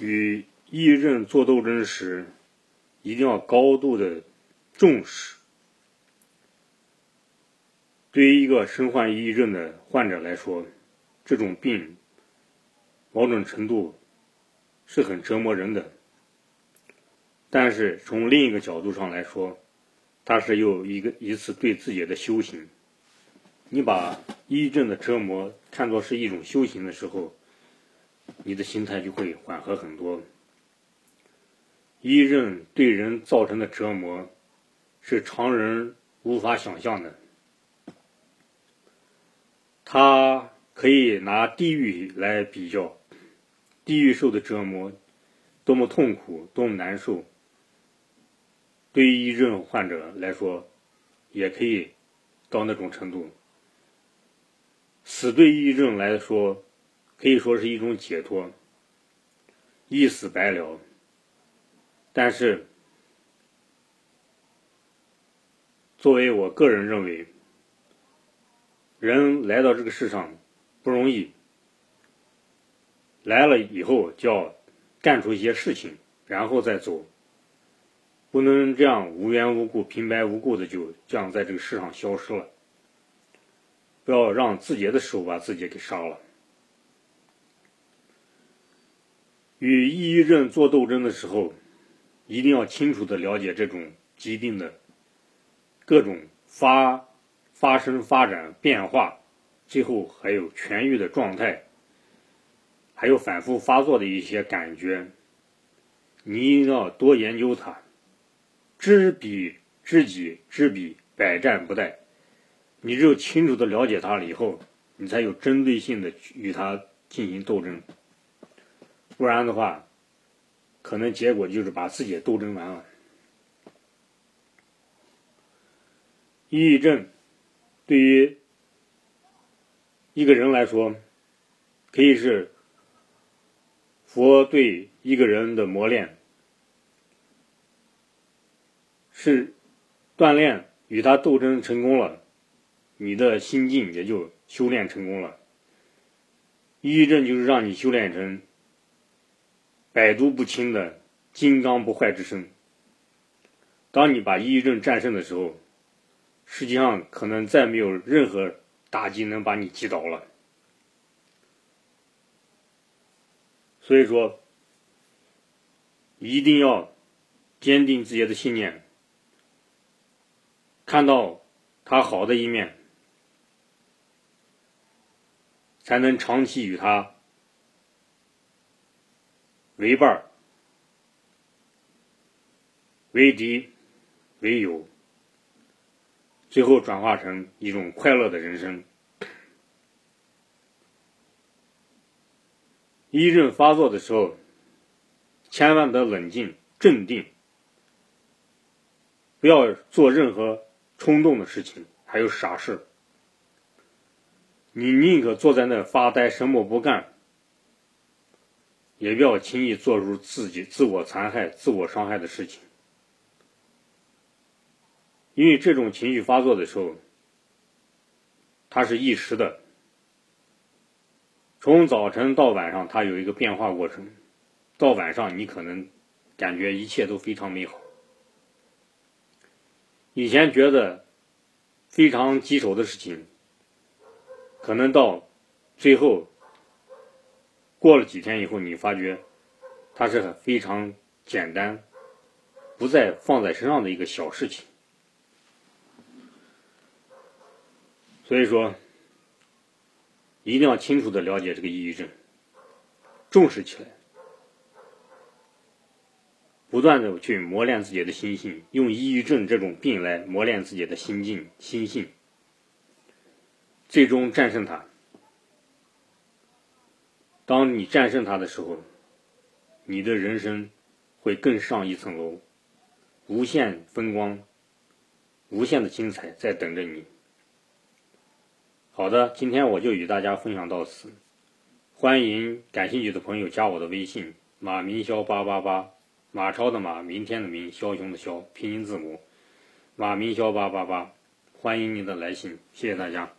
与抑郁症做斗争时，一定要高度的重视。对于一个身患抑郁症的患者来说，这种病某种程度是很折磨人的。但是从另一个角度上来说，它是又一个一次对自己的修行。你把抑郁症的折磨看作是一种修行的时候，你的心态就会缓和很多。抑郁症对人造成的折磨是常人无法想象的。他可以拿地狱来比较，地狱受的折磨多么痛苦，多么难受。对于抑郁症患者来说，也可以到那种程度。死对抑郁症来说，可以说是一种解脱，一死百了。但是，作为我个人认为，人来到这个世上不容易，来了以后就要干出一些事情，然后再走，不能这样无缘无故、平白无故的就这样在这个世上消失了。不要让自己的手把自己给杀了。与抑郁症做斗争的时候，一定要清楚的了解这种疾病的各种发发生、发展、变化，最后还有痊愈的状态，还有反复发作的一些感觉。你一定要多研究它，知彼知己，知彼，百战不殆。你只有清楚的了解它了以后，你才有针对性的与它进行斗争，不然的话，可能结果就是把自己斗争完了。抑郁症对于一个人来说，可以是佛对一个人的磨练，是锻炼与他斗争成功了。你的心境也就修炼成功了。抑郁症就是让你修炼成百毒不侵的金刚不坏之身。当你把抑郁症战胜的时候，实际上可能再没有任何打击能把你击倒了。所以说，一定要坚定自己的信念，看到他好的一面。才能长期与他为伴儿、为敌、为友，最后转化成一种快乐的人生。抑郁症发作的时候，千万得冷静、镇定，不要做任何冲动的事情，还有傻事。你宁可坐在那发呆，什么不干，也不要轻易做出自己自我残害、自我伤害的事情，因为这种情绪发作的时候，它是一时的，从早晨到晚上，它有一个变化过程，到晚上你可能感觉一切都非常美好，以前觉得非常棘手的事情。可能到最后过了几天以后，你发觉它是非常简单，不再放在身上的一个小事情。所以说，一定要清楚的了解这个抑郁症，重视起来，不断的去磨练自己的心性，用抑郁症这种病来磨练自己的心境、心性。最终战胜它。当你战胜它的时候，你的人生会更上一层楼，无限风光，无限的精彩在等着你。好的，今天我就与大家分享到此。欢迎感兴趣的朋友加我的微信：马明霄八八八，马超的马，明天的明，枭雄的枭，拼音字母，马明霄八八八。欢迎您的来信，谢谢大家。